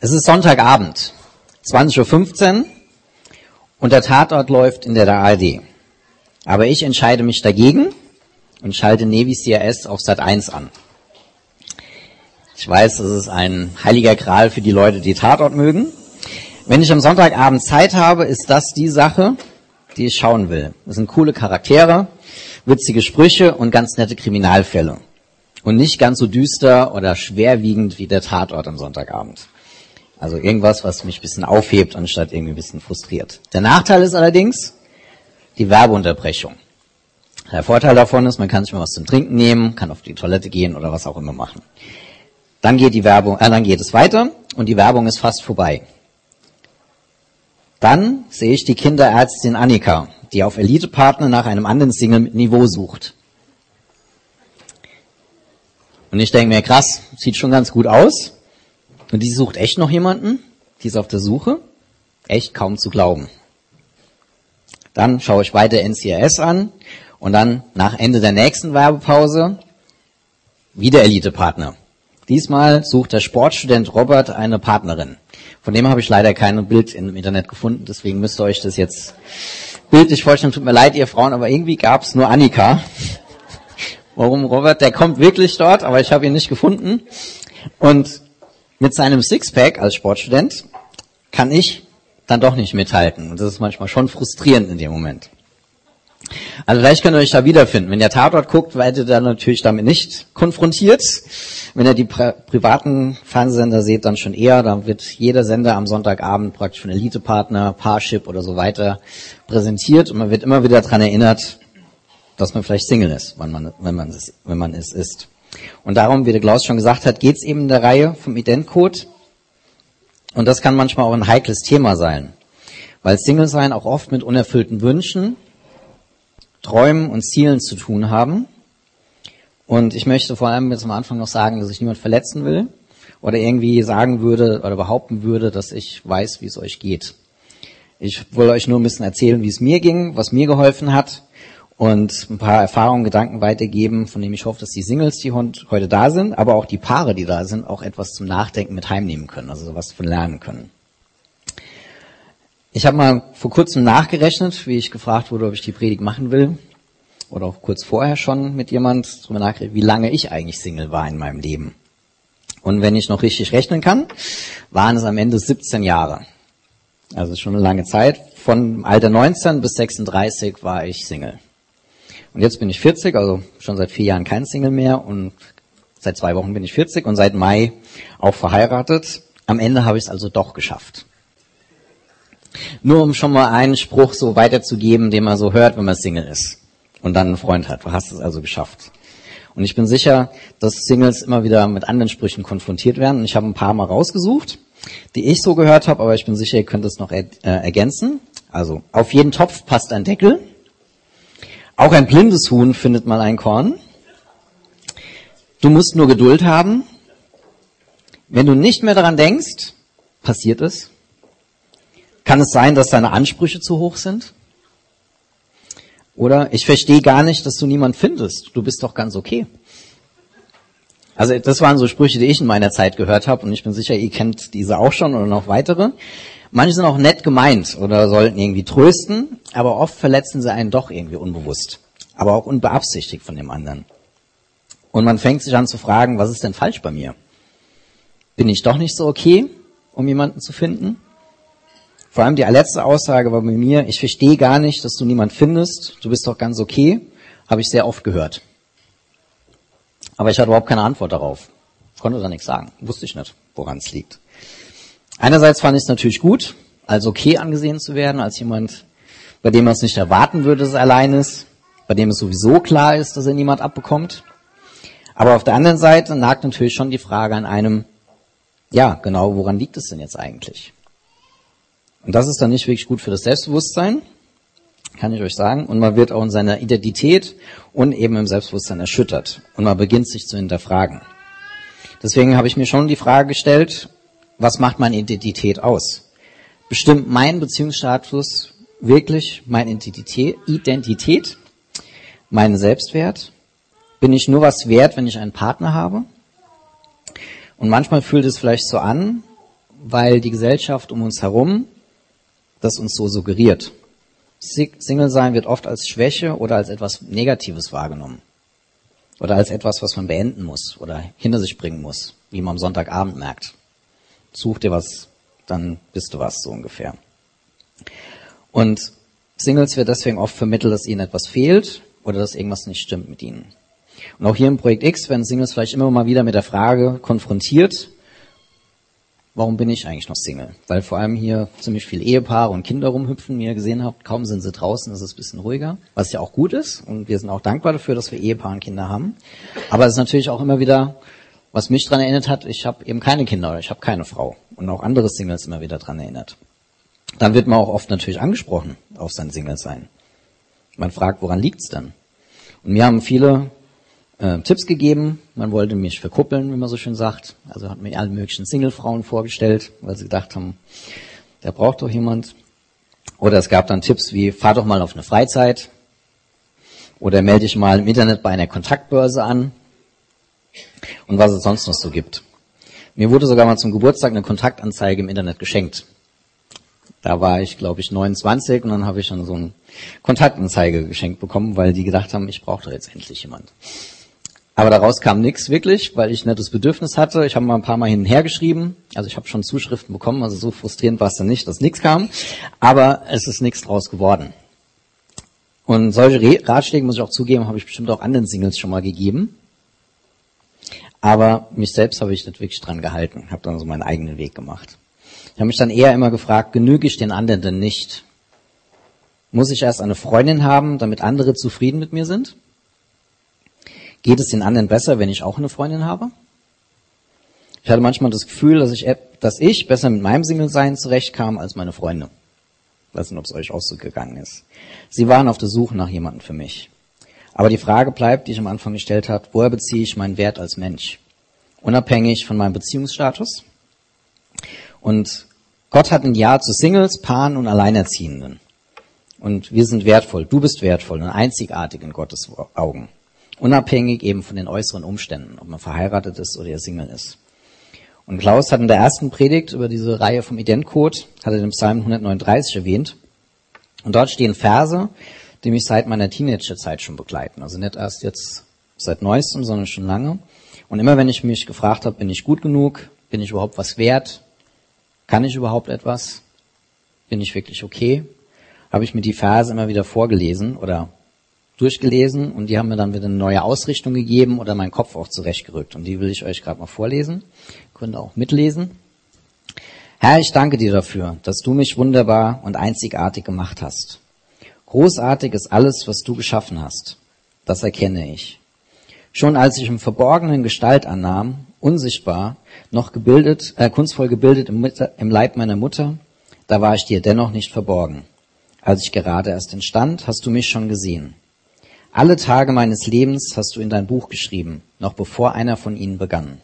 Es ist Sonntagabend, 20.15 Uhr und der Tatort läuft in der ARD. Aber ich entscheide mich dagegen und schalte Navy CRS auf Sat 1 an. Ich weiß, das ist ein heiliger Gral für die Leute, die Tatort mögen. Wenn ich am Sonntagabend Zeit habe, ist das die Sache, die ich schauen will. Das sind coole Charaktere, witzige Sprüche und ganz nette Kriminalfälle. Und nicht ganz so düster oder schwerwiegend wie der Tatort am Sonntagabend. Also irgendwas, was mich ein bisschen aufhebt, anstatt irgendwie ein bisschen frustriert. Der Nachteil ist allerdings die Werbeunterbrechung. Der Vorteil davon ist, man kann sich mal was zum Trinken nehmen, kann auf die Toilette gehen oder was auch immer machen. Dann geht die Werbung, äh, dann geht es weiter und die Werbung ist fast vorbei. Dann sehe ich die Kinderärztin Annika, die auf Elitepartner nach einem anderen Single mit Niveau sucht. Und ich denke mir, krass, sieht schon ganz gut aus. Und die sucht echt noch jemanden? Die ist auf der Suche? Echt kaum zu glauben. Dann schaue ich weiter NCRS an und dann nach Ende der nächsten Werbepause wieder Elite-Partner. Diesmal sucht der Sportstudent Robert eine Partnerin. Von dem habe ich leider kein Bild im Internet gefunden, deswegen müsst ihr euch das jetzt bildlich vorstellen. Tut mir leid, ihr Frauen, aber irgendwie gab es nur Annika. Warum Robert? Der kommt wirklich dort, aber ich habe ihn nicht gefunden. Und mit seinem Sixpack als Sportstudent kann ich dann doch nicht mithalten. Und das ist manchmal schon frustrierend in dem Moment. Also vielleicht könnt ihr euch da wiederfinden. Wenn ihr Tatort guckt, werdet ihr dann natürlich damit nicht konfrontiert. Wenn ihr die pri privaten Fernsehsender seht, dann schon eher. Da wird jeder Sender am Sonntagabend praktisch von Elite-Partner, Parship oder so weiter präsentiert und man wird immer wieder daran erinnert, dass man vielleicht Single ist, wenn man, wenn man, wenn man es ist. Und darum, wie der Klaus schon gesagt hat, geht es eben in der Reihe vom Identcode. Und das kann manchmal auch ein heikles Thema sein, weil Single sein auch oft mit unerfüllten Wünschen, Träumen und Zielen zu tun haben. Und ich möchte vor allem jetzt am Anfang noch sagen, dass ich niemand verletzen will oder irgendwie sagen würde oder behaupten würde, dass ich weiß, wie es euch geht. Ich will euch nur ein bisschen erzählen, wie es mir ging, was mir geholfen hat und ein paar Erfahrungen, Gedanken weitergeben, von denen ich hoffe, dass die Singles, die heute da sind, aber auch die Paare, die da sind, auch etwas zum Nachdenken mit heimnehmen können, also was von lernen können. Ich habe mal vor kurzem nachgerechnet, wie ich gefragt wurde, ob ich die Predigt machen will, oder auch kurz vorher schon mit jemand drüber nachgerechnet, wie lange ich eigentlich Single war in meinem Leben. Und wenn ich noch richtig rechnen kann, waren es am Ende 17 Jahre. Also schon eine lange Zeit. Von Alter 19 bis 36 war ich Single. Und jetzt bin ich 40, also schon seit vier Jahren kein Single mehr und seit zwei Wochen bin ich 40 und seit Mai auch verheiratet. Am Ende habe ich es also doch geschafft. Nur um schon mal einen Spruch so weiterzugeben, den man so hört, wenn man Single ist und dann einen Freund hat. Du hast es also geschafft. Und ich bin sicher, dass Singles immer wieder mit anderen Sprüchen konfrontiert werden. Und ich habe ein paar mal rausgesucht, die ich so gehört habe, aber ich bin sicher, ihr könnt es noch er äh, ergänzen. Also, auf jeden Topf passt ein Deckel. Auch ein blindes Huhn findet mal ein Korn. Du musst nur Geduld haben. Wenn du nicht mehr daran denkst, passiert es. Kann es sein, dass deine Ansprüche zu hoch sind? Oder ich verstehe gar nicht, dass du niemand findest. Du bist doch ganz okay. Also das waren so Sprüche, die ich in meiner Zeit gehört habe und ich bin sicher, ihr kennt diese auch schon oder noch weitere. Manche sind auch nett gemeint oder sollten irgendwie trösten, aber oft verletzen sie einen doch irgendwie unbewusst, aber auch unbeabsichtigt von dem anderen. Und man fängt sich an zu fragen, was ist denn falsch bei mir? Bin ich doch nicht so okay, um jemanden zu finden? Vor allem die letzte Aussage war bei mir, ich verstehe gar nicht, dass du niemand findest, du bist doch ganz okay, habe ich sehr oft gehört. Aber ich hatte überhaupt keine Antwort darauf. Konnte da nichts sagen. Wusste ich nicht, woran es liegt. Einerseits fand ich es natürlich gut, als okay angesehen zu werden, als jemand, bei dem man es nicht erwarten würde, dass er allein ist, bei dem es sowieso klar ist, dass er niemand abbekommt. Aber auf der anderen Seite nagt natürlich schon die Frage an einem, ja, genau, woran liegt es denn jetzt eigentlich? Und das ist dann nicht wirklich gut für das Selbstbewusstsein, kann ich euch sagen. Und man wird auch in seiner Identität und eben im Selbstbewusstsein erschüttert. Und man beginnt sich zu hinterfragen. Deswegen habe ich mir schon die Frage gestellt, was macht meine Identität aus? Bestimmt mein Beziehungsstatus wirklich meine Identität, meinen Selbstwert? Bin ich nur was wert, wenn ich einen Partner habe? Und manchmal fühlt es vielleicht so an, weil die Gesellschaft um uns herum das uns so suggeriert. Single sein wird oft als Schwäche oder als etwas Negatives wahrgenommen. Oder als etwas, was man beenden muss oder hinter sich bringen muss, wie man am Sonntagabend merkt. Such dir was, dann bist du was, so ungefähr. Und Singles wird deswegen oft vermittelt, dass ihnen etwas fehlt oder dass irgendwas nicht stimmt mit ihnen. Und auch hier im Projekt X werden Singles vielleicht immer mal wieder mit der Frage konfrontiert, warum bin ich eigentlich noch Single? Weil vor allem hier ziemlich viele Ehepaare und Kinder rumhüpfen, wie ihr gesehen habt. Kaum sind sie draußen, ist es ein bisschen ruhiger, was ja auch gut ist. Und wir sind auch dankbar dafür, dass wir Ehepaare und Kinder haben. Aber es ist natürlich auch immer wieder, was mich daran erinnert hat, ich habe eben keine Kinder oder ich habe keine Frau. Und auch andere Singles immer wieder daran erinnert. Dann wird man auch oft natürlich angesprochen auf sein Single-Sein. Man fragt, woran liegt's denn? Und mir haben viele äh, Tipps gegeben. Man wollte mich verkuppeln, wie man so schön sagt. Also hat mir alle möglichen Single-Frauen vorgestellt, weil sie gedacht haben, der braucht doch jemand. Oder es gab dann Tipps wie, fahr doch mal auf eine Freizeit. Oder melde dich mal im Internet bei einer Kontaktbörse an. Und was es sonst noch so gibt. Mir wurde sogar mal zum Geburtstag eine Kontaktanzeige im Internet geschenkt. Da war ich, glaube ich, 29 und dann habe ich schon so eine Kontaktanzeige geschenkt bekommen, weil die gedacht haben, ich brauche doch jetzt endlich jemand. Aber daraus kam nichts wirklich, weil ich nicht das Bedürfnis hatte. Ich habe mal ein paar Mal hin und her geschrieben. Also ich habe schon Zuschriften bekommen, also so frustrierend war es dann nicht, dass nichts kam. Aber es ist nichts draus geworden. Und solche Ratschläge, muss ich auch zugeben, habe ich bestimmt auch anderen Singles schon mal gegeben. Aber mich selbst habe ich nicht wirklich dran gehalten, habe dann so meinen eigenen Weg gemacht. Ich habe mich dann eher immer gefragt, genüge ich den anderen denn nicht? Muss ich erst eine Freundin haben, damit andere zufrieden mit mir sind? Geht es den anderen besser, wenn ich auch eine Freundin habe? Ich hatte manchmal das Gefühl, dass ich, dass ich besser mit meinem Single-Sein zurechtkam als meine Freunde. Ich weiß nicht, ob es euch auch so gegangen ist. Sie waren auf der Suche nach jemandem für mich. Aber die Frage bleibt, die ich am Anfang gestellt habe, woher beziehe ich meinen Wert als Mensch? Unabhängig von meinem Beziehungsstatus? Und Gott hat ein Ja zu Singles, Paaren und Alleinerziehenden. Und wir sind wertvoll. Du bist wertvoll und einzigartig in Gottes Augen. Unabhängig eben von den äußeren Umständen, ob man verheiratet ist oder er Single ist. Und Klaus hat in der ersten Predigt über diese Reihe vom Identcode, hat er den Psalm 139 erwähnt. Und dort stehen Verse, die mich seit meiner Teenagerzeit schon begleiten. Also nicht erst jetzt seit neuestem, sondern schon lange. Und immer wenn ich mich gefragt habe, bin ich gut genug? Bin ich überhaupt was wert? Kann ich überhaupt etwas? Bin ich wirklich okay? Habe ich mir die Verse immer wieder vorgelesen oder durchgelesen und die haben mir dann wieder eine neue Ausrichtung gegeben oder meinen Kopf auch zurechtgerückt. Und die will ich euch gerade mal vorlesen. Könnt ihr auch mitlesen. Herr, ich danke dir dafür, dass du mich wunderbar und einzigartig gemacht hast. Großartig ist alles, was du geschaffen hast. Das erkenne ich. Schon als ich im Verborgenen Gestalt annahm, unsichtbar, noch gebildet, äh, kunstvoll gebildet im, im Leib meiner Mutter, da war ich dir dennoch nicht verborgen. Als ich gerade erst entstand, hast du mich schon gesehen. Alle Tage meines Lebens hast du in dein Buch geschrieben, noch bevor einer von ihnen begann.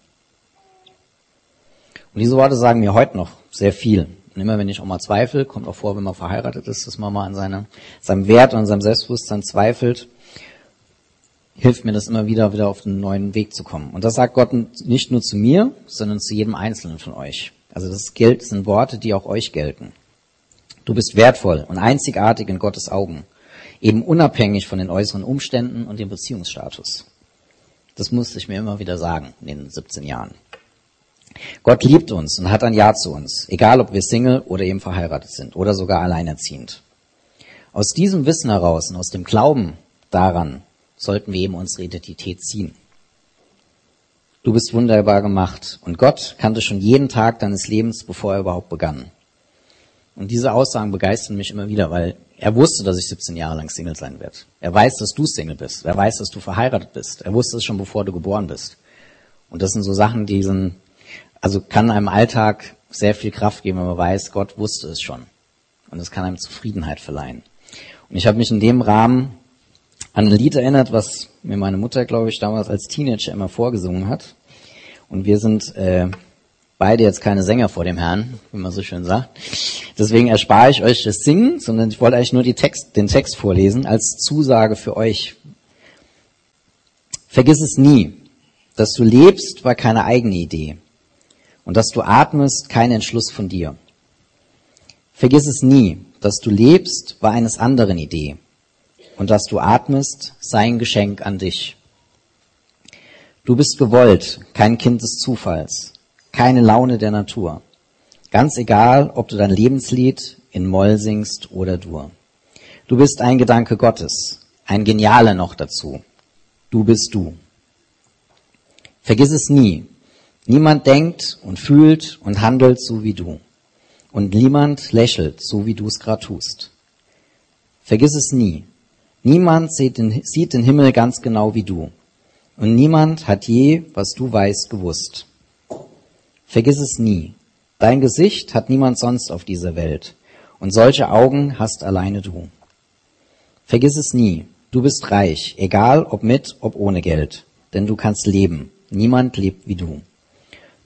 Und diese Worte sagen mir heute noch sehr viel. Und immer wenn ich auch mal zweifle, kommt auch vor, wenn man verheiratet ist, dass man mal an seine, seinem Wert und seinem Selbstbewusstsein zweifelt, hilft mir das immer wieder, wieder auf einen neuen Weg zu kommen. Und das sagt Gott nicht nur zu mir, sondern zu jedem Einzelnen von euch. Also das gilt, sind Worte, die auch euch gelten. Du bist wertvoll und einzigartig in Gottes Augen eben unabhängig von den äußeren Umständen und dem Beziehungsstatus. Das musste ich mir immer wieder sagen in den 17 Jahren. Gott liebt uns und hat ein Ja zu uns, egal ob wir Single oder eben verheiratet sind oder sogar alleinerziehend. Aus diesem Wissen heraus und aus dem Glauben daran sollten wir eben unsere Identität ziehen. Du bist wunderbar gemacht und Gott kannte schon jeden Tag deines Lebens, bevor er überhaupt begann. Und diese Aussagen begeistern mich immer wieder, weil er wusste, dass ich 17 Jahre lang Single sein werde. Er weiß, dass du Single bist. Er weiß, dass du verheiratet bist. Er wusste es schon, bevor du geboren bist. Und das sind so Sachen, die sind, also kann einem Alltag sehr viel Kraft geben, wenn man weiß, Gott wusste es schon. Und es kann einem Zufriedenheit verleihen. Und ich habe mich in dem Rahmen an ein Lied erinnert, was mir meine Mutter, glaube ich, damals als Teenager immer vorgesungen hat. Und wir sind äh, beide jetzt keine Sänger vor dem Herrn, wie man so schön sagt. Deswegen erspare ich euch das Singen, sondern ich wollte eigentlich nur Text, den Text vorlesen als Zusage für euch. Vergiss es nie. Dass du lebst, war keine eigene Idee. und dass du atmest, kein Entschluss von dir. Vergiss es nie, dass du lebst, war eines anderen Idee und dass du atmest, sei ein Geschenk an dich. Du bist gewollt, kein Kind des Zufalls, keine Laune der Natur. Ganz egal, ob du dein Lebenslied in Moll singst oder Dur. Du bist ein Gedanke Gottes, ein genialer noch dazu. Du bist du. Vergiss es nie. Niemand denkt und fühlt und handelt so wie du. Und niemand lächelt so wie du es gerade tust. Vergiss es nie. Niemand sieht den, sieht den Himmel ganz genau wie du. Und niemand hat je, was du weißt, gewusst. Vergiss es nie. Dein Gesicht hat niemand sonst auf dieser Welt. Und solche Augen hast alleine du. Vergiss es nie. Du bist reich, egal ob mit, ob ohne Geld. Denn du kannst leben. Niemand lebt wie du.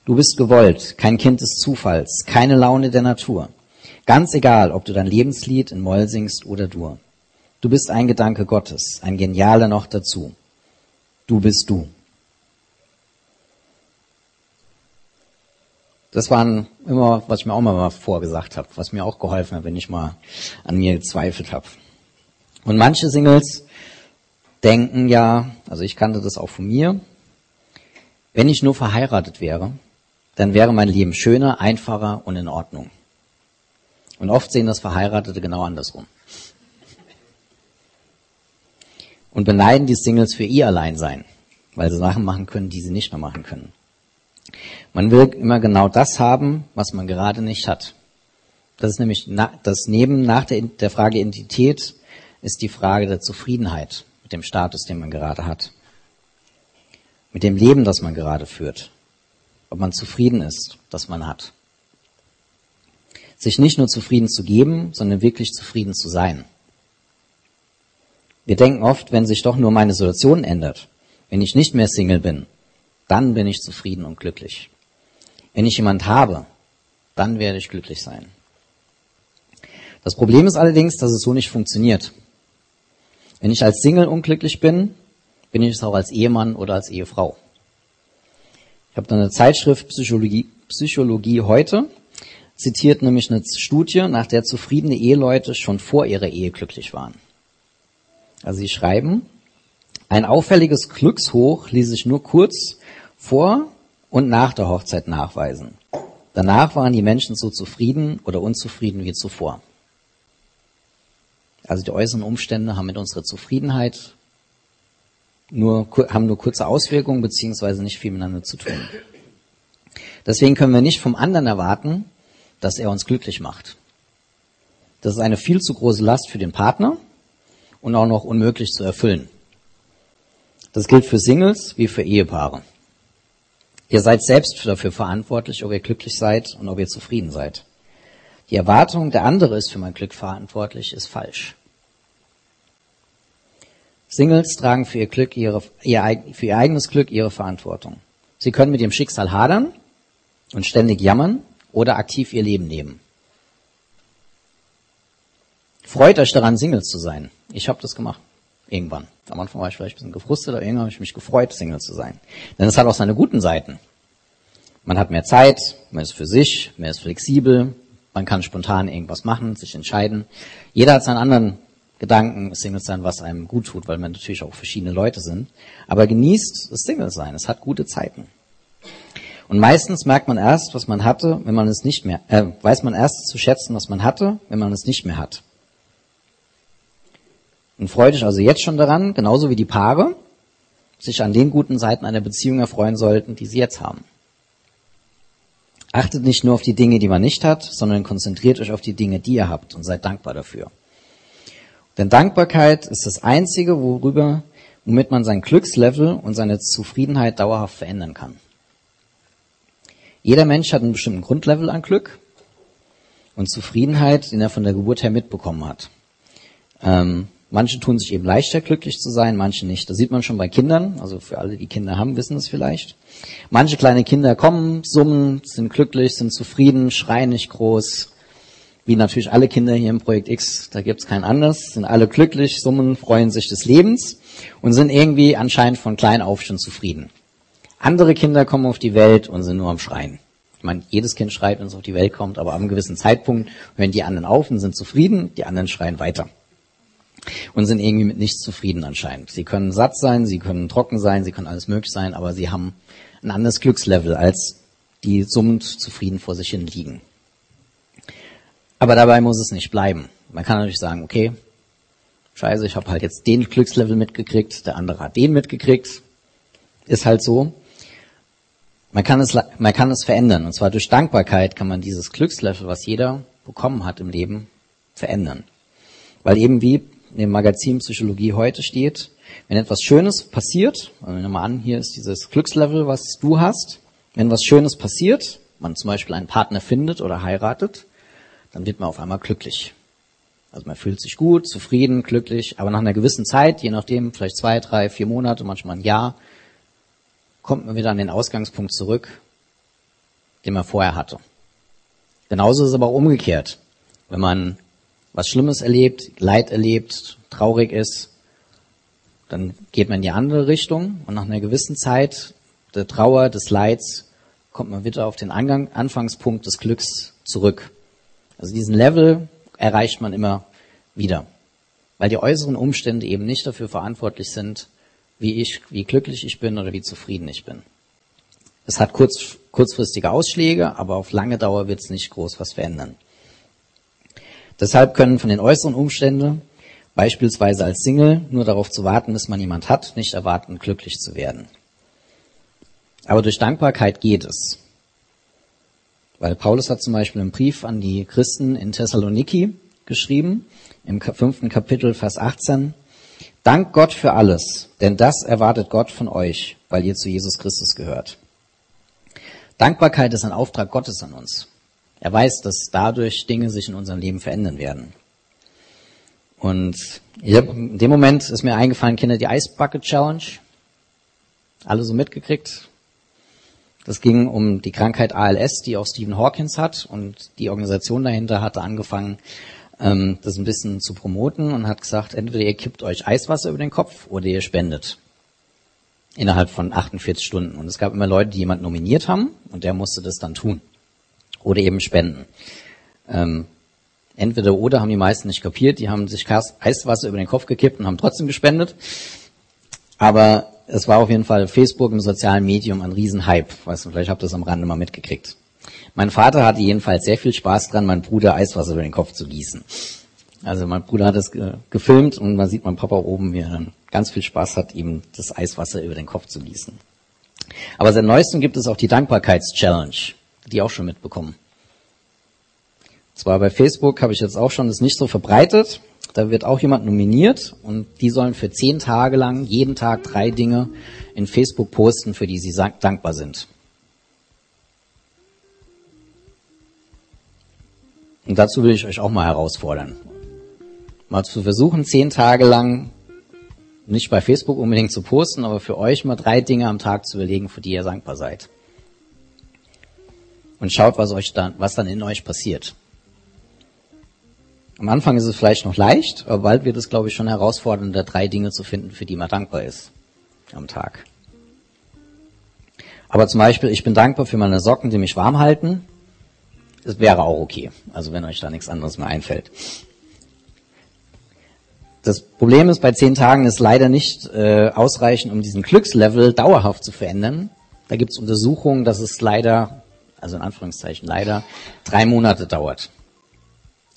Du bist gewollt, kein Kind des Zufalls, keine Laune der Natur. Ganz egal, ob du dein Lebenslied in Moll singst oder Dur. Du bist ein Gedanke Gottes, ein genialer noch dazu. Du bist du. Das waren immer, was ich mir auch mal vorgesagt habe, was mir auch geholfen hat, wenn ich mal an mir gezweifelt habe. Und manche Singles denken ja, also ich kannte das auch von mir, wenn ich nur verheiratet wäre, dann wäre mein Leben schöner, einfacher und in Ordnung. Und oft sehen das Verheiratete genau andersrum und beneiden die Singles für ihr Alleinsein, weil sie Sachen machen können, die sie nicht mehr machen können. Man will immer genau das haben, was man gerade nicht hat. Das ist nämlich das Neben nach der, der Frage Identität ist die Frage der Zufriedenheit mit dem Status, den man gerade hat. Mit dem Leben, das man gerade führt. Ob man zufrieden ist, das man hat. Sich nicht nur zufrieden zu geben, sondern wirklich zufrieden zu sein. Wir denken oft, wenn sich doch nur meine Situation ändert, wenn ich nicht mehr Single bin, dann bin ich zufrieden und glücklich. Wenn ich jemand habe, dann werde ich glücklich sein. Das Problem ist allerdings, dass es so nicht funktioniert. Wenn ich als Single unglücklich bin, bin ich es auch als Ehemann oder als Ehefrau. Ich habe da eine Zeitschrift Psychologie, Psychologie heute, zitiert nämlich eine Studie, nach der zufriedene Eheleute schon vor ihrer Ehe glücklich waren. Also sie schreiben, ein auffälliges Glückshoch ließ sich nur kurz vor und nach der Hochzeit nachweisen. Danach waren die Menschen so zufrieden oder unzufrieden wie zuvor. Also die äußeren Umstände haben mit unserer Zufriedenheit nur, haben nur kurze Auswirkungen beziehungsweise nicht viel miteinander zu tun. Deswegen können wir nicht vom anderen erwarten, dass er uns glücklich macht. Das ist eine viel zu große Last für den Partner und auch noch unmöglich zu erfüllen. Das gilt für Singles wie für Ehepaare. Ihr seid selbst dafür verantwortlich, ob ihr glücklich seid und ob ihr zufrieden seid. Die Erwartung, der andere ist für mein Glück verantwortlich, ist falsch. Singles tragen für ihr, Glück ihre, ihr, für ihr eigenes Glück ihre Verantwortung. Sie können mit ihrem Schicksal hadern und ständig jammern oder aktiv ihr Leben leben. Freut euch daran, Single zu sein. Ich habe das gemacht. Irgendwann. Am Anfang war ich vielleicht ein bisschen gefrustet, aber irgendwann habe ich mich gefreut, Single zu sein. Denn es hat auch seine guten Seiten. Man hat mehr Zeit, man ist für sich, man ist flexibel, man kann spontan irgendwas machen, sich entscheiden. Jeder hat seinen anderen Gedanken, Single sein, was einem gut tut, weil man natürlich auch verschiedene Leute sind. Aber genießt das Single sein. Es hat gute Zeiten. Und meistens merkt man erst, was man hatte, wenn man es nicht mehr, äh, weiß man erst zu schätzen, was man hatte, wenn man es nicht mehr hat. Und freue dich also jetzt schon daran, genauso wie die Paare, sich an den guten Seiten einer Beziehung erfreuen sollten, die sie jetzt haben. Achtet nicht nur auf die Dinge, die man nicht hat, sondern konzentriert euch auf die Dinge, die ihr habt und seid dankbar dafür. Denn Dankbarkeit ist das einzige, worüber, womit man sein Glückslevel und seine Zufriedenheit dauerhaft verändern kann. Jeder Mensch hat einen bestimmten Grundlevel an Glück und Zufriedenheit, den er von der Geburt her mitbekommen hat. Ähm, Manche tun sich eben leichter, glücklich zu sein, manche nicht. Das sieht man schon bei Kindern. Also für alle, die Kinder haben, wissen es vielleicht. Manche kleine Kinder kommen, summen, sind glücklich, sind zufrieden, schreien nicht groß. Wie natürlich alle Kinder hier im Projekt X, da gibt's kein anderes. Sind alle glücklich, summen, freuen sich des Lebens und sind irgendwie anscheinend von klein auf schon zufrieden. Andere Kinder kommen auf die Welt und sind nur am Schreien. Ich meine, jedes Kind schreit, wenn es auf die Welt kommt, aber ab einem gewissen Zeitpunkt hören die anderen auf und sind zufrieden, die anderen schreien weiter. Und sind irgendwie mit nichts zufrieden anscheinend. Sie können satt sein, sie können trocken sein, sie können alles möglich sein, aber sie haben ein anderes Glückslevel als die summend zufrieden vor sich hin liegen. Aber dabei muss es nicht bleiben. Man kann natürlich sagen, okay, scheiße, ich habe halt jetzt den Glückslevel mitgekriegt, der andere hat den mitgekriegt. Ist halt so. Man kann es, man kann es verändern. Und zwar durch Dankbarkeit kann man dieses Glückslevel, was jeder bekommen hat im Leben, verändern. Weil eben wie dem Magazin Psychologie heute steht, wenn etwas Schönes passiert, also nehmen wir mal an, hier ist dieses Glückslevel, was du hast, wenn was Schönes passiert, man zum Beispiel einen Partner findet oder heiratet, dann wird man auf einmal glücklich. Also man fühlt sich gut, zufrieden, glücklich, aber nach einer gewissen Zeit, je nachdem, vielleicht zwei, drei, vier Monate, manchmal ein Jahr, kommt man wieder an den Ausgangspunkt zurück, den man vorher hatte. Genauso ist es aber auch umgekehrt. Wenn man was Schlimmes erlebt, Leid erlebt, traurig ist, dann geht man in die andere Richtung und nach einer gewissen Zeit der Trauer, des Leids, kommt man wieder auf den Angang, Anfangspunkt des Glücks zurück. Also diesen Level erreicht man immer wieder, weil die äußeren Umstände eben nicht dafür verantwortlich sind, wie ich, wie glücklich ich bin oder wie zufrieden ich bin. Es hat kurz, kurzfristige Ausschläge, aber auf lange Dauer wird es nicht groß was verändern. Deshalb können von den äußeren Umständen, beispielsweise als Single, nur darauf zu warten, bis man jemand hat, nicht erwarten, glücklich zu werden. Aber durch Dankbarkeit geht es. Weil Paulus hat zum Beispiel einen Brief an die Christen in Thessaloniki geschrieben, im fünften Kapitel, Vers 18. Dank Gott für alles, denn das erwartet Gott von euch, weil ihr zu Jesus Christus gehört. Dankbarkeit ist ein Auftrag Gottes an uns. Er weiß, dass dadurch Dinge sich in unserem Leben verändern werden. Und hab, in dem Moment ist mir eingefallen, Kinder, die Ice Bucket Challenge. Alle so mitgekriegt. Das ging um die Krankheit ALS, die auch Stephen Hawkins hat. Und die Organisation dahinter hatte angefangen, ähm, das ein bisschen zu promoten und hat gesagt, entweder ihr kippt euch Eiswasser über den Kopf oder ihr spendet. Innerhalb von 48 Stunden. Und es gab immer Leute, die jemand nominiert haben und der musste das dann tun oder eben spenden. Ähm, entweder oder haben die meisten nicht kapiert, die haben sich Eiswasser über den Kopf gekippt und haben trotzdem gespendet. Aber es war auf jeden Fall Facebook im sozialen Medium ein Riesenhype. Weißt du, vielleicht habt ihr das am Rande mal mitgekriegt. Mein Vater hatte jedenfalls sehr viel Spaß dran, meinem Bruder Eiswasser über den Kopf zu gießen. Also mein Bruder hat es gefilmt und man sieht mein Papa oben, wie er dann ganz viel Spaß hat, ihm das Eiswasser über den Kopf zu gießen. Aber seit neuestem gibt es auch die Dankbarkeits-Challenge die auch schon mitbekommen. Zwar bei Facebook habe ich jetzt auch schon das nicht so verbreitet. Da wird auch jemand nominiert und die sollen für zehn Tage lang jeden Tag drei Dinge in Facebook posten, für die sie dankbar sind. Und dazu will ich euch auch mal herausfordern. Mal zu versuchen, zehn Tage lang nicht bei Facebook unbedingt zu posten, aber für euch mal drei Dinge am Tag zu überlegen, für die ihr dankbar seid und schaut, was euch dann, was dann in euch passiert. Am Anfang ist es vielleicht noch leicht, aber bald wird es, glaube ich, schon herausfordernder, drei Dinge zu finden, für die man dankbar ist am Tag. Aber zum Beispiel, ich bin dankbar für meine Socken, die mich warm halten. Das wäre auch okay. Also wenn euch da nichts anderes mehr einfällt. Das Problem ist, bei zehn Tagen ist leider nicht äh, ausreichend, um diesen Glückslevel dauerhaft zu verändern. Da gibt es Untersuchungen, dass es leider also in Anführungszeichen leider, drei Monate dauert.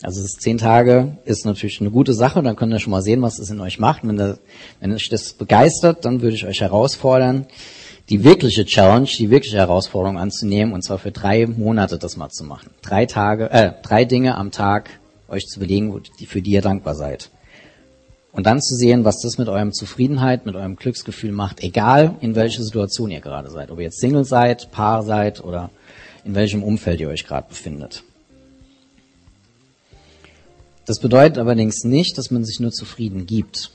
Also ist zehn Tage ist natürlich eine gute Sache, dann könnt ihr schon mal sehen, was es in euch macht. Wenn, das, wenn euch das begeistert, dann würde ich euch herausfordern, die wirkliche Challenge, die wirkliche Herausforderung anzunehmen, und zwar für drei Monate das mal zu machen. Drei Tage, äh, drei Dinge am Tag euch zu belegen, für die ihr dankbar seid. Und dann zu sehen, was das mit eurem Zufriedenheit, mit eurem Glücksgefühl macht, egal in welcher Situation ihr gerade seid. Ob ihr jetzt Single seid, Paar seid oder in welchem Umfeld ihr euch gerade befindet. Das bedeutet allerdings nicht, dass man sich nur zufrieden gibt.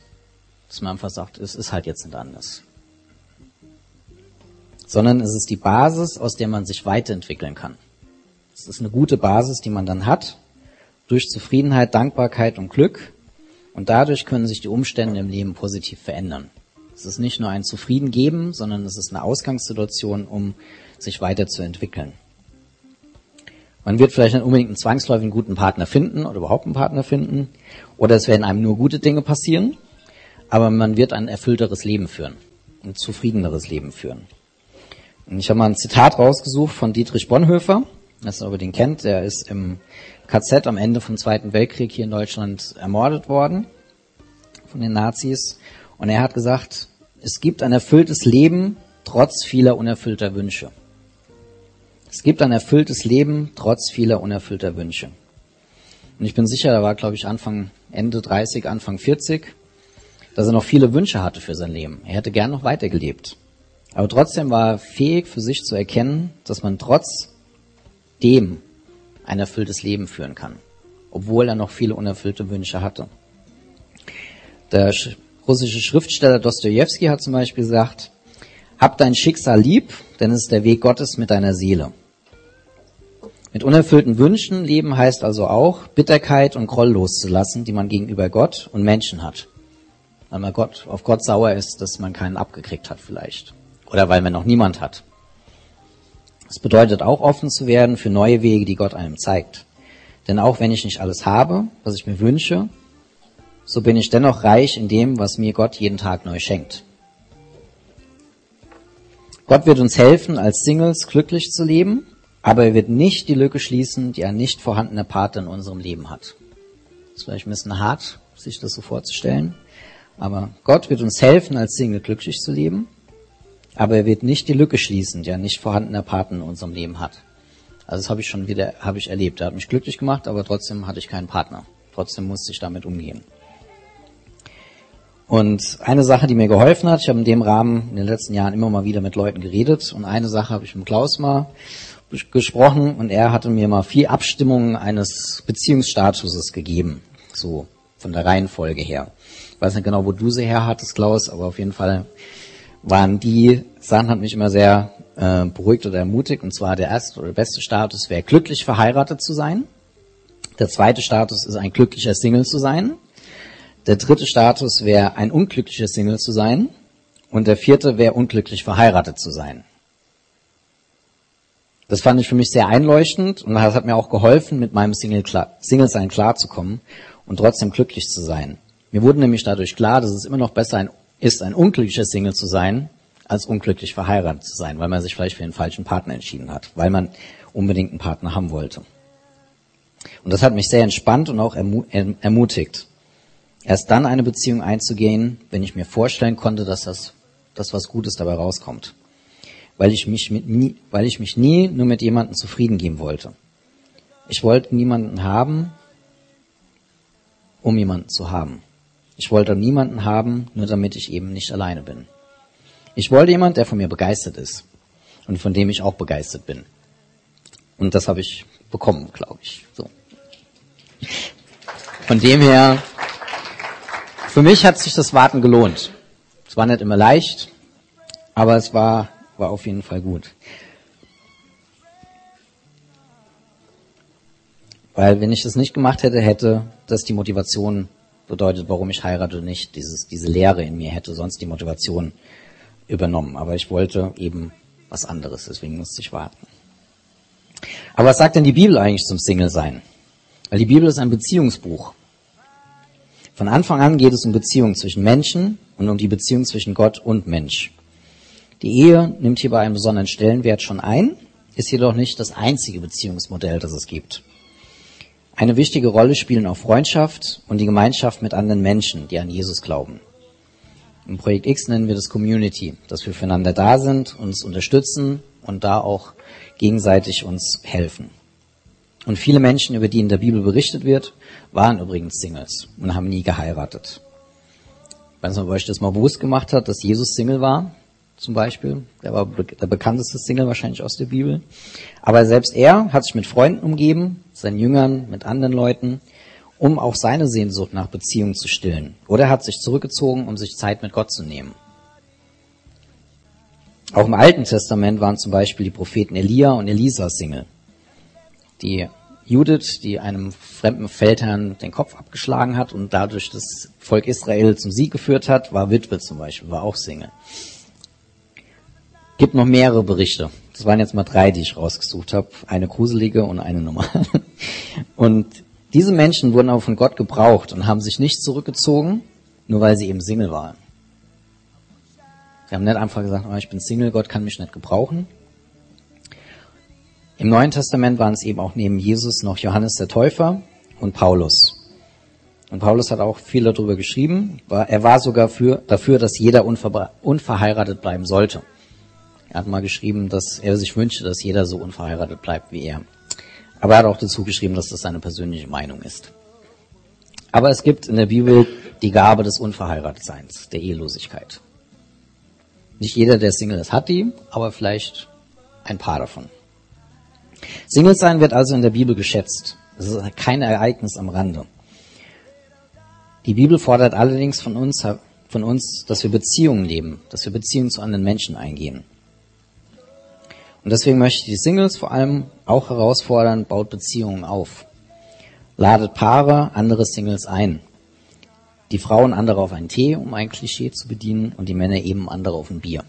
Dass man einfach sagt, es ist halt jetzt nicht anders. Sondern es ist die Basis, aus der man sich weiterentwickeln kann. Es ist eine gute Basis, die man dann hat, durch Zufriedenheit, Dankbarkeit und Glück. Und dadurch können sich die Umstände im Leben positiv verändern. Es ist nicht nur ein Zufrieden geben, sondern es ist eine Ausgangssituation, um sich weiterzuentwickeln. Man wird vielleicht nicht unbedingt einen zwangsläufigen guten Partner finden oder überhaupt einen Partner finden. Oder es werden einem nur gute Dinge passieren. Aber man wird ein erfüllteres Leben führen. Ein zufriedeneres Leben führen. Und ich habe mal ein Zitat rausgesucht von Dietrich Bonhoeffer. Das ihr den kennt. Der ist im KZ am Ende vom Zweiten Weltkrieg hier in Deutschland ermordet worden. Von den Nazis. Und er hat gesagt, es gibt ein erfülltes Leben trotz vieler unerfüllter Wünsche. Es gibt ein erfülltes Leben trotz vieler unerfüllter Wünsche. Und ich bin sicher, da war, glaube ich, Anfang, Ende 30, Anfang 40, dass er noch viele Wünsche hatte für sein Leben. Er hätte gern noch weitergelebt. Aber trotzdem war er fähig, für sich zu erkennen, dass man trotz dem ein erfülltes Leben führen kann. Obwohl er noch viele unerfüllte Wünsche hatte. Der russische Schriftsteller Dostoevsky hat zum Beispiel gesagt, hab dein Schicksal lieb, denn es ist der Weg Gottes mit deiner Seele. Mit unerfüllten Wünschen leben heißt also auch, Bitterkeit und Groll loszulassen, die man gegenüber Gott und Menschen hat. Weil man Gott, auf Gott sauer ist, dass man keinen abgekriegt hat vielleicht. Oder weil man noch niemand hat. Es bedeutet auch offen zu werden für neue Wege, die Gott einem zeigt. Denn auch wenn ich nicht alles habe, was ich mir wünsche, so bin ich dennoch reich in dem, was mir Gott jeden Tag neu schenkt. Gott wird uns helfen, als Singles glücklich zu leben aber er wird nicht die Lücke schließen, die ein nicht vorhandener Partner in unserem Leben hat. Das ist vielleicht ein bisschen hart, sich das so vorzustellen. Aber Gott wird uns helfen, als Single glücklich zu leben. Aber er wird nicht die Lücke schließen, die ein nicht vorhandener Partner in unserem Leben hat. Also das habe ich schon wieder, habe ich erlebt. Er hat mich glücklich gemacht, aber trotzdem hatte ich keinen Partner. Trotzdem musste ich damit umgehen. Und eine Sache, die mir geholfen hat, ich habe in dem Rahmen in den letzten Jahren immer mal wieder mit Leuten geredet und eine Sache habe ich mit Klaus mal gesprochen und er hatte mir mal vier Abstimmungen eines Beziehungsstatuses gegeben, so von der Reihenfolge her. Ich weiß nicht genau, wo du sie her hattest, Klaus, aber auf jeden Fall waren die Sachen, hat mich immer sehr äh, beruhigt oder ermutigt. Und zwar der erste oder beste Status wäre glücklich verheiratet zu sein. Der zweite Status ist ein glücklicher Single zu sein. Der dritte Status wäre ein unglücklicher Single zu sein. Und der vierte wäre unglücklich verheiratet zu sein. Das fand ich für mich sehr einleuchtend und das hat mir auch geholfen, mit meinem Single klar, Single-Sein klarzukommen und trotzdem glücklich zu sein. Mir wurde nämlich dadurch klar, dass es immer noch besser ein, ist, ein unglücklicher Single zu sein, als unglücklich verheiratet zu sein, weil man sich vielleicht für den falschen Partner entschieden hat, weil man unbedingt einen Partner haben wollte. Und das hat mich sehr entspannt und auch ermutigt, erst dann eine Beziehung einzugehen, wenn ich mir vorstellen konnte, dass das, dass was Gutes dabei rauskommt weil ich mich, mit nie, weil ich mich nie nur mit jemandem zufrieden geben wollte. Ich wollte niemanden haben, um jemanden zu haben. Ich wollte niemanden haben, nur damit ich eben nicht alleine bin. Ich wollte jemanden, der von mir begeistert ist und von dem ich auch begeistert bin. Und das habe ich bekommen, glaube ich. So. Von dem her, für mich hat sich das Warten gelohnt. Es war nicht immer leicht, aber es war war auf jeden Fall gut. Weil wenn ich das nicht gemacht hätte, hätte das die Motivation bedeutet, warum ich heirate nicht, dieses, diese Lehre in mir hätte sonst die Motivation übernommen. Aber ich wollte eben was anderes, deswegen musste ich warten. Aber was sagt denn die Bibel eigentlich zum Single-Sein? Weil die Bibel ist ein Beziehungsbuch. Von Anfang an geht es um Beziehungen zwischen Menschen und um die Beziehung zwischen Gott und Mensch. Die Ehe nimmt hierbei einen besonderen Stellenwert schon ein, ist jedoch nicht das einzige Beziehungsmodell, das es gibt. Eine wichtige Rolle spielen auch Freundschaft und die Gemeinschaft mit anderen Menschen, die an Jesus glauben. Im Projekt X nennen wir das Community, dass wir füreinander da sind, uns unterstützen und da auch gegenseitig uns helfen. Und viele Menschen, über die in der Bibel berichtet wird, waren übrigens Singles und haben nie geheiratet. Nicht, ob euch das mal bewusst gemacht hat, dass Jesus Single war zum Beispiel. Der war der bekannteste Single wahrscheinlich aus der Bibel. Aber selbst er hat sich mit Freunden umgeben, seinen Jüngern, mit anderen Leuten, um auch seine Sehnsucht nach Beziehung zu stillen. Oder er hat sich zurückgezogen, um sich Zeit mit Gott zu nehmen. Auch im Alten Testament waren zum Beispiel die Propheten Elia und Elisa Single. Die Judith, die einem fremden Feldherrn den Kopf abgeschlagen hat und dadurch das Volk Israel zum Sieg geführt hat, war Witwe zum Beispiel, war auch Single. Gibt noch mehrere Berichte. Das waren jetzt mal drei, die ich rausgesucht habe. Eine gruselige und eine normale. Und diese Menschen wurden auch von Gott gebraucht und haben sich nicht zurückgezogen, nur weil sie eben Single waren. Sie haben nicht einfach gesagt, oh, ich bin Single, Gott kann mich nicht gebrauchen. Im Neuen Testament waren es eben auch neben Jesus noch Johannes der Täufer und Paulus. Und Paulus hat auch viel darüber geschrieben. Er war sogar für, dafür, dass jeder unverheiratet bleiben sollte. Er hat mal geschrieben, dass er sich wünschte, dass jeder so unverheiratet bleibt wie er. Aber er hat auch dazu geschrieben, dass das seine persönliche Meinung ist. Aber es gibt in der Bibel die Gabe des Unverheiratetseins, der Ehelosigkeit. Nicht jeder, der Single ist, hat die, aber vielleicht ein paar davon. Single sein wird also in der Bibel geschätzt. Das ist kein Ereignis am Rande. Die Bibel fordert allerdings von uns, von uns, dass wir Beziehungen leben, dass wir Beziehungen zu anderen Menschen eingehen. Und deswegen möchte ich die Singles vor allem auch herausfordern, baut Beziehungen auf. Ladet Paare, andere Singles ein. Die Frauen andere auf einen Tee, um ein Klischee zu bedienen, und die Männer eben andere auf ein Bier.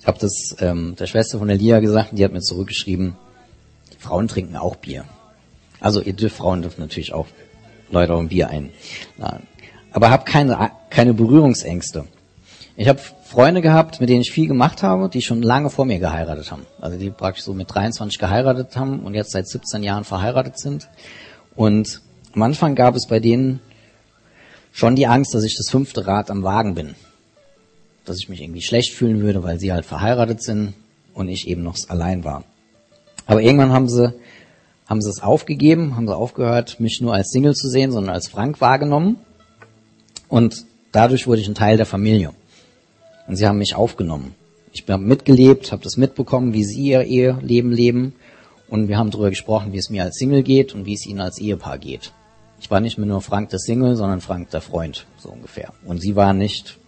Ich habe das ähm, der Schwester von der Lia gesagt, die hat mir zurückgeschrieben, die Frauen trinken auch Bier. Also ihr dürft Frauen dürfen natürlich auch Leute auf ein Bier einladen. Aber habt keine, keine Berührungsängste. Ich habe Freunde gehabt, mit denen ich viel gemacht habe, die schon lange vor mir geheiratet haben. Also die praktisch so mit 23 geheiratet haben und jetzt seit 17 Jahren verheiratet sind. Und am Anfang gab es bei denen schon die Angst, dass ich das fünfte Rad am Wagen bin. Dass ich mich irgendwie schlecht fühlen würde, weil sie halt verheiratet sind und ich eben noch allein war. Aber irgendwann haben sie, haben sie es aufgegeben, haben sie aufgehört, mich nur als Single zu sehen, sondern als Frank wahrgenommen. Und dadurch wurde ich ein Teil der Familie. Und sie haben mich aufgenommen. Ich habe mitgelebt, habe das mitbekommen, wie sie ihr Eheleben leben. Und wir haben darüber gesprochen, wie es mir als Single geht und wie es ihnen als Ehepaar geht. Ich war nicht mehr nur Frank der Single, sondern Frank der Freund, so ungefähr. Und sie waren nicht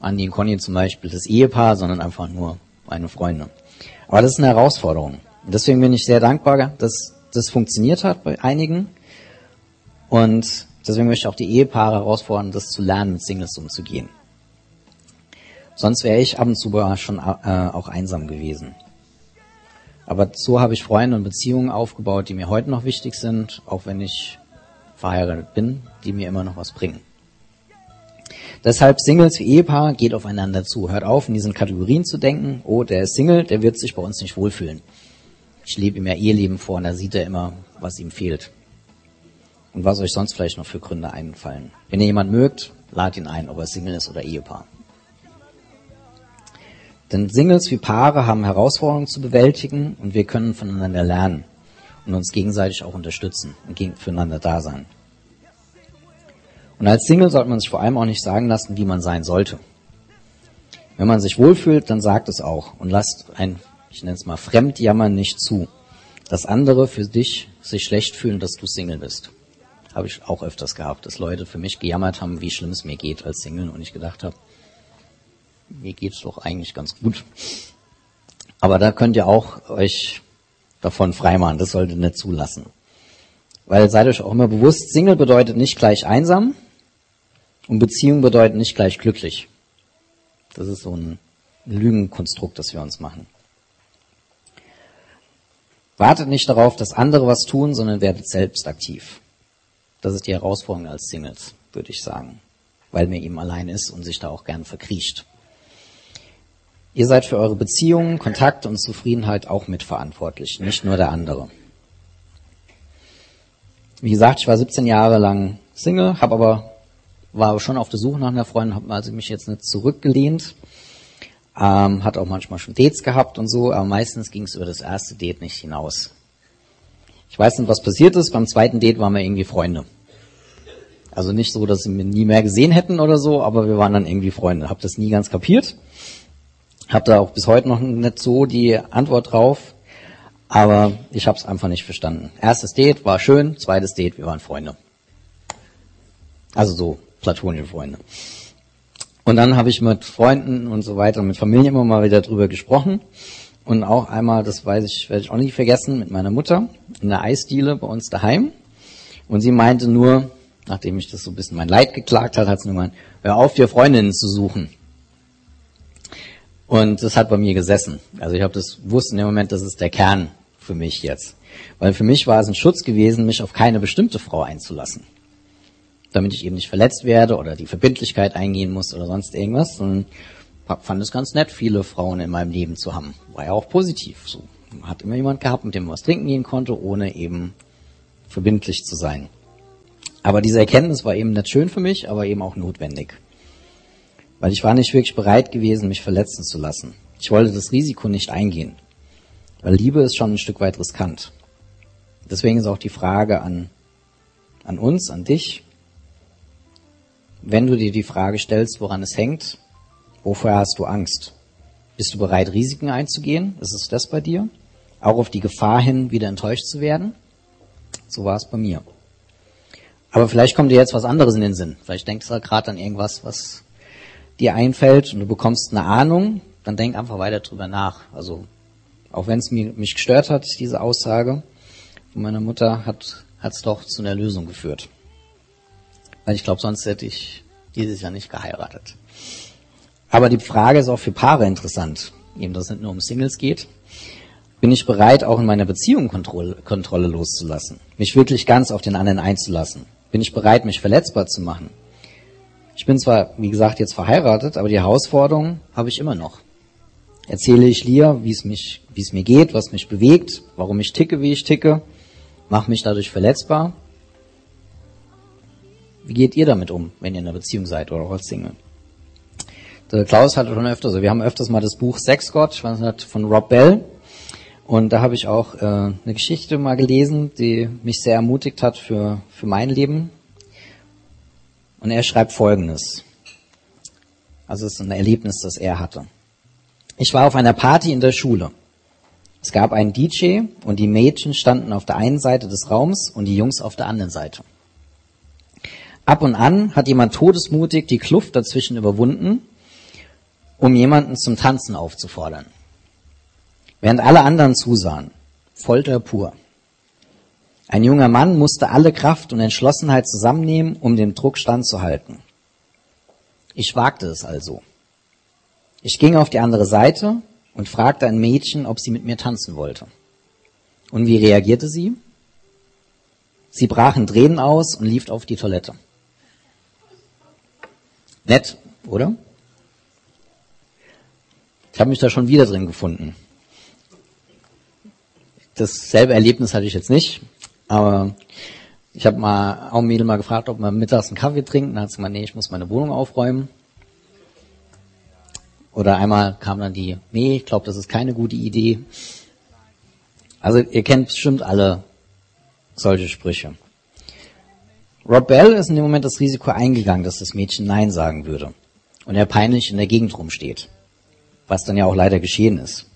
Andi und Conny zum Beispiel das Ehepaar, sondern einfach nur meine Freunde. Aber das ist eine Herausforderung. Und deswegen bin ich sehr dankbar, dass das funktioniert hat bei einigen. Und deswegen möchte ich auch die Ehepaare herausfordern, das zu lernen, mit Singles umzugehen. Sonst wäre ich ab und zu schon äh, auch einsam gewesen. Aber so habe ich Freunde und Beziehungen aufgebaut, die mir heute noch wichtig sind, auch wenn ich verheiratet bin, die mir immer noch was bringen. Deshalb Singles wie Ehepaar geht aufeinander zu. Hört auf, in diesen Kategorien zu denken. Oh, der ist Single, der wird sich bei uns nicht wohlfühlen. Ich lebe ihm ja Eheleben vor und da sieht er immer, was ihm fehlt. Und was euch sonst vielleicht noch für Gründe einfallen. Wenn ihr jemand mögt, lad ihn ein, ob er Single ist oder Ehepaar. Denn Singles wie Paare haben Herausforderungen zu bewältigen und wir können voneinander lernen und uns gegenseitig auch unterstützen und füreinander da sein. Und als Single sollte man sich vor allem auch nicht sagen lassen, wie man sein sollte. Wenn man sich wohlfühlt, dann sagt es auch und lasst ein, ich nenne es mal, Fremdjammern nicht zu. Dass andere für dich sich schlecht fühlen, dass du Single bist. Habe ich auch öfters gehabt, dass Leute für mich gejammert haben, wie schlimm es mir geht als Single und ich gedacht habe, mir geht's doch eigentlich ganz gut. Aber da könnt ihr auch euch davon freimachen. Das solltet ihr nicht zulassen. Weil seid euch auch immer bewusst, Single bedeutet nicht gleich einsam und Beziehung bedeutet nicht gleich glücklich. Das ist so ein Lügenkonstrukt, das wir uns machen. Wartet nicht darauf, dass andere was tun, sondern werdet selbst aktiv. Das ist die Herausforderung als Singles, würde ich sagen. Weil man eben allein ist und sich da auch gern verkriecht. Ihr seid für eure Beziehungen, Kontakte und Zufriedenheit auch mitverantwortlich, nicht nur der andere. Wie gesagt, ich war 17 Jahre lang Single, habe aber war aber schon auf der Suche nach einer Freundin, habe also mich jetzt nicht zurückgelehnt, ähm, hat auch manchmal schon Dates gehabt und so, aber meistens ging es über das erste Date nicht hinaus. Ich weiß nicht, was passiert ist. Beim zweiten Date waren wir irgendwie Freunde. Also nicht so, dass sie mir nie mehr gesehen hätten oder so, aber wir waren dann irgendwie Freunde. Hab das nie ganz kapiert. Hab da auch bis heute noch nicht so die Antwort drauf. Aber ich habe es einfach nicht verstanden. Erstes Date war schön, zweites Date, wir waren Freunde. Also so platonische Freunde. Und dann habe ich mit Freunden und so weiter, mit Familie immer mal wieder drüber gesprochen. Und auch einmal, das weiß ich, werde ich auch nicht vergessen, mit meiner Mutter in der Eisdiele bei uns daheim. Und sie meinte nur, nachdem ich das so ein bisschen mein Leid geklagt hat, hat sie nur gemeint, hör auf, dir Freundinnen zu suchen. Und das hat bei mir gesessen. Also ich habe das wusste in dem Moment, das ist der Kern für mich jetzt. Weil für mich war es ein Schutz gewesen, mich auf keine bestimmte Frau einzulassen. Damit ich eben nicht verletzt werde oder die Verbindlichkeit eingehen muss oder sonst irgendwas. Und fand es ganz nett, viele Frauen in meinem Leben zu haben. War ja auch positiv. So. Hat immer jemand gehabt, mit dem man was trinken gehen konnte, ohne eben verbindlich zu sein. Aber diese Erkenntnis war eben nicht schön für mich, aber eben auch notwendig. Weil ich war nicht wirklich bereit gewesen, mich verletzen zu lassen. Ich wollte das Risiko nicht eingehen. Weil Liebe ist schon ein Stück weit riskant. Deswegen ist auch die Frage an, an uns, an dich, wenn du dir die Frage stellst, woran es hängt, wovor hast du Angst? Bist du bereit, Risiken einzugehen? Ist es das bei dir? Auch auf die Gefahr hin, wieder enttäuscht zu werden? So war es bei mir. Aber vielleicht kommt dir jetzt was anderes in den Sinn. Vielleicht denkst du gerade an irgendwas, was dir einfällt und du bekommst eine Ahnung, dann denk einfach weiter drüber nach. Also auch wenn es mich gestört hat, diese Aussage von meiner Mutter, hat es doch zu einer Lösung geführt. Weil ich glaube, sonst hätte ich dieses Jahr nicht geheiratet. Aber die Frage ist auch für Paare interessant, eben dass es nicht nur um Singles geht. Bin ich bereit, auch in meiner Beziehung Kontrolle, Kontrolle loszulassen? Mich wirklich ganz auf den anderen einzulassen? Bin ich bereit, mich verletzbar zu machen? Ich bin zwar, wie gesagt, jetzt verheiratet, aber die Herausforderung habe ich immer noch. Erzähle ich Lia, wie es mich, wie es mir geht, was mich bewegt, warum ich ticke, wie ich ticke, mache mich dadurch verletzbar. Wie geht ihr damit um, wenn ihr in einer Beziehung seid oder auch als Single? Der Klaus hatte schon öfters, also wir haben öfters mal das Buch Sexgott, von Rob Bell. Und da habe ich auch äh, eine Geschichte mal gelesen, die mich sehr ermutigt hat für, für mein Leben. Und er schreibt Folgendes. Also es ist ein Erlebnis, das er hatte. Ich war auf einer Party in der Schule. Es gab einen DJ und die Mädchen standen auf der einen Seite des Raums und die Jungs auf der anderen Seite. Ab und an hat jemand todesmutig die Kluft dazwischen überwunden, um jemanden zum Tanzen aufzufordern während alle anderen zusahen. Folter pur. Ein junger Mann musste alle Kraft und Entschlossenheit zusammennehmen, um dem Druck standzuhalten. Ich wagte es also. Ich ging auf die andere Seite und fragte ein Mädchen, ob sie mit mir tanzen wollte. Und wie reagierte sie? Sie brach in Tränen aus und lief auf die Toilette. Nett, oder? Ich habe mich da schon wieder drin gefunden. Dasselbe Erlebnis hatte ich jetzt nicht, aber ich habe mal auch ein Mädel mal gefragt, ob man mittags einen Kaffee trinkt. Dann hat sie gesagt, nee, ich muss meine Wohnung aufräumen. Oder einmal kam dann die, nee, ich glaube, das ist keine gute Idee. Also ihr kennt bestimmt alle solche Sprüche. Rob Bell ist in dem Moment das Risiko eingegangen, dass das Mädchen Nein sagen würde. Und er peinlich in der Gegend rumsteht. Was dann ja auch leider geschehen ist.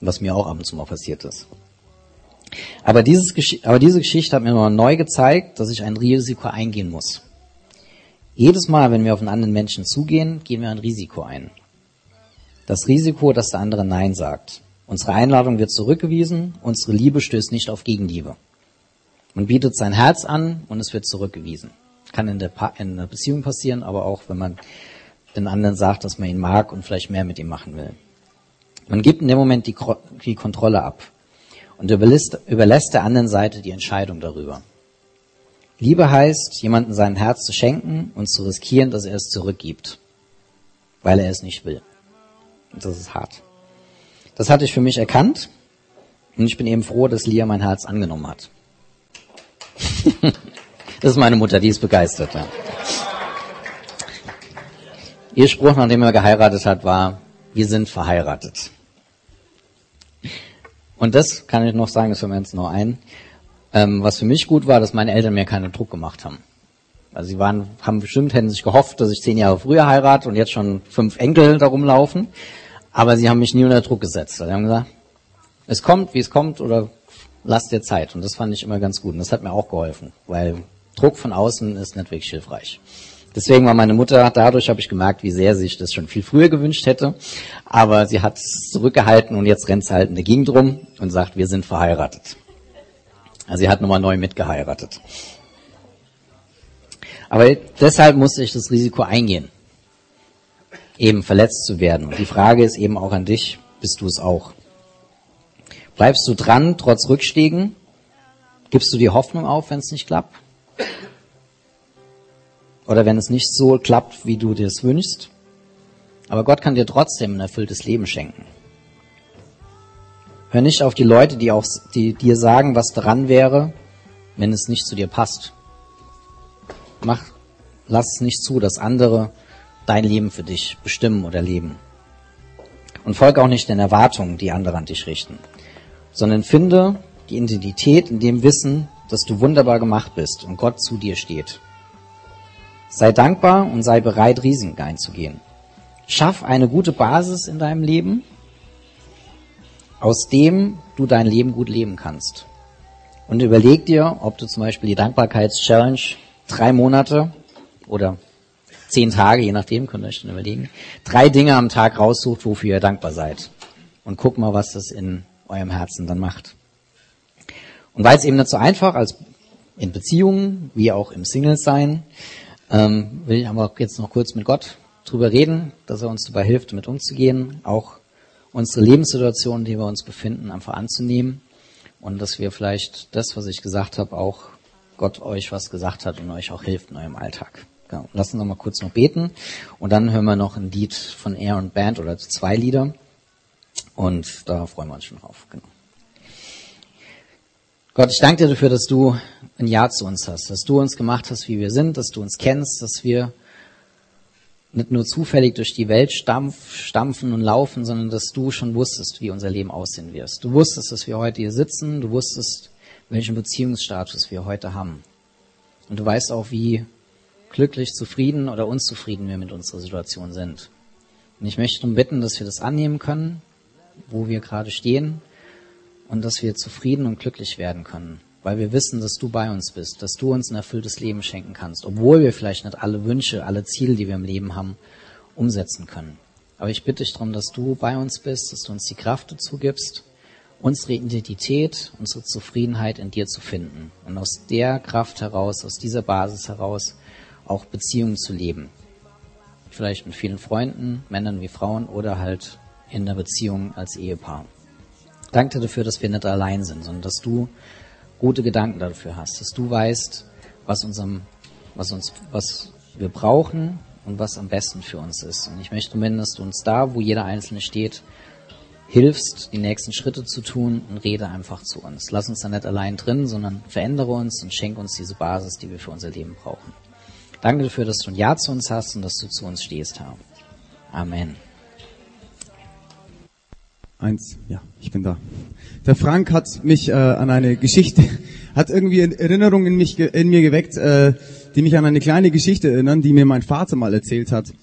Was mir auch ab und zu mal passiert ist. Aber, dieses, aber diese Geschichte hat mir nochmal neu gezeigt, dass ich ein Risiko eingehen muss. Jedes Mal, wenn wir auf einen anderen Menschen zugehen, gehen wir ein Risiko ein. Das Risiko, dass der andere Nein sagt. Unsere Einladung wird zurückgewiesen, unsere Liebe stößt nicht auf Gegenliebe. Man bietet sein Herz an und es wird zurückgewiesen. Kann in der, pa in der Beziehung passieren, aber auch wenn man den anderen sagt, dass man ihn mag und vielleicht mehr mit ihm machen will. Man gibt in dem Moment die, die Kontrolle ab und überlässt, überlässt der anderen Seite die Entscheidung darüber. Liebe heißt, jemanden sein Herz zu schenken und zu riskieren, dass er es zurückgibt, weil er es nicht will. Und das ist hart. Das hatte ich für mich erkannt und ich bin eben froh, dass Lia mein Herz angenommen hat. das ist meine Mutter, die ist begeistert. Ja. Ihr Spruch, nachdem er geheiratet hat, war, wir sind verheiratet. Und das kann ich noch sagen, das fällt mir jetzt noch ein. Ähm, was für mich gut war, dass meine Eltern mir keinen Druck gemacht haben. Also sie waren, haben bestimmt, hätten sich gehofft, dass ich zehn Jahre früher heirate und jetzt schon fünf Enkel darum laufen. Aber sie haben mich nie unter Druck gesetzt. Sie haben gesagt, es kommt, wie es kommt, oder lass dir Zeit. Und das fand ich immer ganz gut. Und das hat mir auch geholfen, weil Druck von außen ist nicht wirklich hilfreich. Deswegen war meine Mutter, dadurch habe ich gemerkt, wie sehr sie sich das schon viel früher gewünscht hätte. Aber sie hat es zurückgehalten und jetzt rennt sie halt in der Gegend rum und sagt, wir sind verheiratet. Also sie hat nochmal neu mitgeheiratet. Aber deshalb musste ich das Risiko eingehen. eben verletzt zu werden. Und die Frage ist eben auch an dich, bist du es auch? Bleibst du dran, trotz Rückstiegen? Gibst du die Hoffnung auf, wenn es nicht klappt? Oder wenn es nicht so klappt, wie du dir es wünschst? Aber Gott kann dir trotzdem ein erfülltes Leben schenken. Hör nicht auf die Leute, die auch, die dir sagen, was dran wäre, wenn es nicht zu dir passt. Mach, lass es nicht zu, dass andere dein Leben für dich bestimmen oder leben. Und folge auch nicht den Erwartungen, die andere an dich richten, sondern finde die Identität in dem Wissen, dass du wunderbar gemacht bist und Gott zu dir steht. Sei dankbar und sei bereit, Risiken einzugehen. Schaff eine gute Basis in deinem Leben aus dem du dein Leben gut leben kannst. Und überleg dir, ob du zum Beispiel die Dankbarkeitschallenge drei Monate oder zehn Tage, je nachdem, könnt ihr euch dann überlegen, drei Dinge am Tag raussucht, wofür ihr dankbar seid. Und guck mal, was das in eurem Herzen dann macht. Und weil es eben nicht so einfach als in Beziehungen, wie auch im Single-Sein, ähm, will ich aber jetzt noch kurz mit Gott drüber reden, dass er uns dabei hilft, damit umzugehen, auch unsere Lebenssituation, in der wir uns befinden, einfach anzunehmen und dass wir vielleicht das, was ich gesagt habe, auch Gott euch was gesagt hat und euch auch hilft in eurem Alltag. Genau. Lassen wir mal kurz noch beten und dann hören wir noch ein Lied von Air und Band oder zwei Lieder und da freuen wir uns schon drauf. Genau. Gott, ich danke dir dafür, dass du ein Ja zu uns hast, dass du uns gemacht hast, wie wir sind, dass du uns kennst, dass wir nicht nur zufällig durch die Welt stampf, stampfen und laufen, sondern dass du schon wusstest, wie unser Leben aussehen wird. Du wusstest, dass wir heute hier sitzen, du wusstest, welchen Beziehungsstatus wir heute haben. Und du weißt auch, wie glücklich, zufrieden oder unzufrieden wir mit unserer Situation sind. Und ich möchte darum bitten, dass wir das annehmen können, wo wir gerade stehen, und dass wir zufrieden und glücklich werden können weil wir wissen, dass du bei uns bist, dass du uns ein erfülltes Leben schenken kannst, obwohl wir vielleicht nicht alle Wünsche, alle Ziele, die wir im Leben haben, umsetzen können. Aber ich bitte dich darum, dass du bei uns bist, dass du uns die Kraft dazu gibst, unsere Identität, unsere Zufriedenheit in dir zu finden und aus der Kraft heraus, aus dieser Basis heraus auch Beziehungen zu leben. Vielleicht mit vielen Freunden, Männern wie Frauen oder halt in der Beziehung als Ehepaar. Danke dafür, dass wir nicht allein sind, sondern dass du gute Gedanken dafür hast, dass du weißt, was unserem, was uns, was wir brauchen und was am besten für uns ist. Und ich möchte bitten, dass du uns da, wo jeder Einzelne steht, hilfst, die nächsten Schritte zu tun und rede einfach zu uns. Lass uns da nicht allein drin, sondern verändere uns und schenke uns diese Basis, die wir für unser Leben brauchen. Danke dafür, dass du ein Ja zu uns hast und dass du zu uns stehst, Herr. Amen. Eins, ja, ich bin da. Der Frank hat mich äh, an eine Geschichte, hat irgendwie Erinnerungen in, mich, in mir geweckt, äh, die mich an eine kleine Geschichte erinnern, die mir mein Vater mal erzählt hat.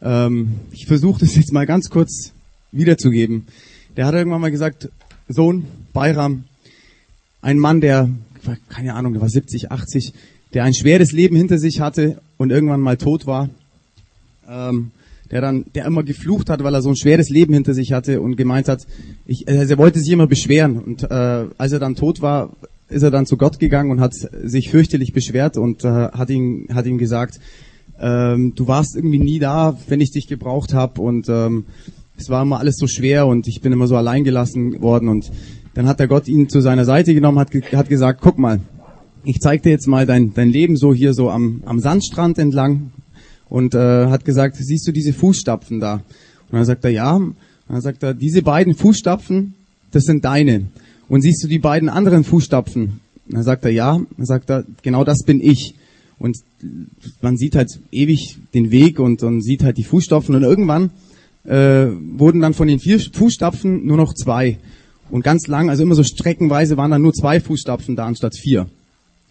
Ähm, ich versuche das jetzt mal ganz kurz wiederzugeben. Der hat irgendwann mal gesagt, Sohn, Bayram, ein Mann, der, keine Ahnung, der war 70, 80, der ein schweres Leben hinter sich hatte und irgendwann mal tot war. Ähm, der dann, der immer geflucht hat, weil er so ein schweres Leben hinter sich hatte und gemeint hat, ich, also er wollte sich immer beschweren. Und äh, als er dann tot war, ist er dann zu Gott gegangen und hat sich fürchterlich beschwert und äh, hat ihn, hat ihm gesagt, ähm, du warst irgendwie nie da, wenn ich dich gebraucht habe und ähm, es war immer alles so schwer und ich bin immer so allein gelassen worden. Und dann hat der Gott ihn zu seiner Seite genommen, hat, hat gesagt, guck mal, ich zeig dir jetzt mal dein, dein Leben so hier so am, am Sandstrand entlang, und äh, hat gesagt, siehst du diese Fußstapfen da? Und dann sagt er, ja. Und dann sagt er, diese beiden Fußstapfen, das sind deine. Und siehst du die beiden anderen Fußstapfen? Und dann sagt er, ja. Und dann sagt er, genau das bin ich. Und man sieht halt ewig den Weg und, und sieht halt die Fußstapfen und irgendwann äh, wurden dann von den vier Fußstapfen nur noch zwei. Und ganz lang, also immer so streckenweise waren dann nur zwei Fußstapfen da anstatt vier.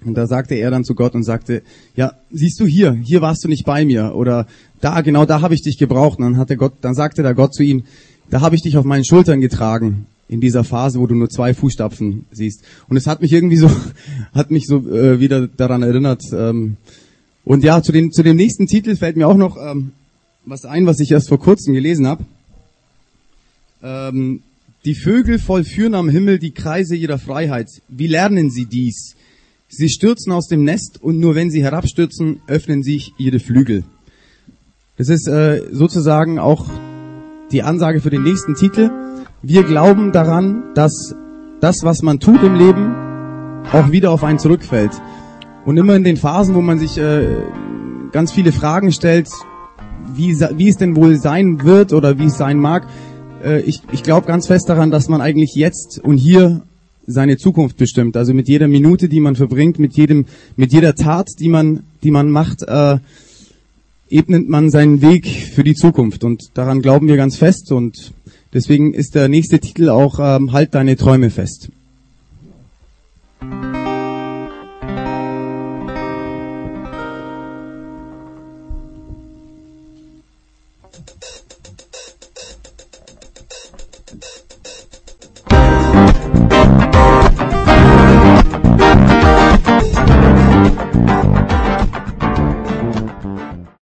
Und da sagte er dann zu Gott und sagte, ja, siehst du hier, hier warst du nicht bei mir oder da, genau da habe ich dich gebraucht. Und dann hatte Gott, dann sagte der Gott zu ihm, da habe ich dich auf meinen Schultern getragen in dieser Phase, wo du nur zwei Fußstapfen siehst. Und es hat mich irgendwie so, hat mich so äh, wieder daran erinnert. Ähm, und ja, zu dem, zu dem nächsten Titel fällt mir auch noch ähm, was ein, was ich erst vor kurzem gelesen habe. Ähm, die Vögel vollführen am Himmel die Kreise ihrer Freiheit. Wie lernen sie dies? Sie stürzen aus dem Nest und nur wenn sie herabstürzen, öffnen sich ihre Flügel. Das ist äh, sozusagen auch die Ansage für den nächsten Titel. Wir glauben daran, dass das, was man tut im Leben, auch wieder auf einen zurückfällt. Und immer in den Phasen, wo man sich äh, ganz viele Fragen stellt, wie, wie es denn wohl sein wird oder wie es sein mag, äh, ich, ich glaube ganz fest daran, dass man eigentlich jetzt und hier seine Zukunft bestimmt. Also mit jeder Minute, die man verbringt, mit jedem, mit jeder Tat, die man, die man macht, äh, ebnet man seinen Weg für die Zukunft. Und daran glauben wir ganz fest. Und deswegen ist der nächste Titel auch ähm, Halt deine Träume fest.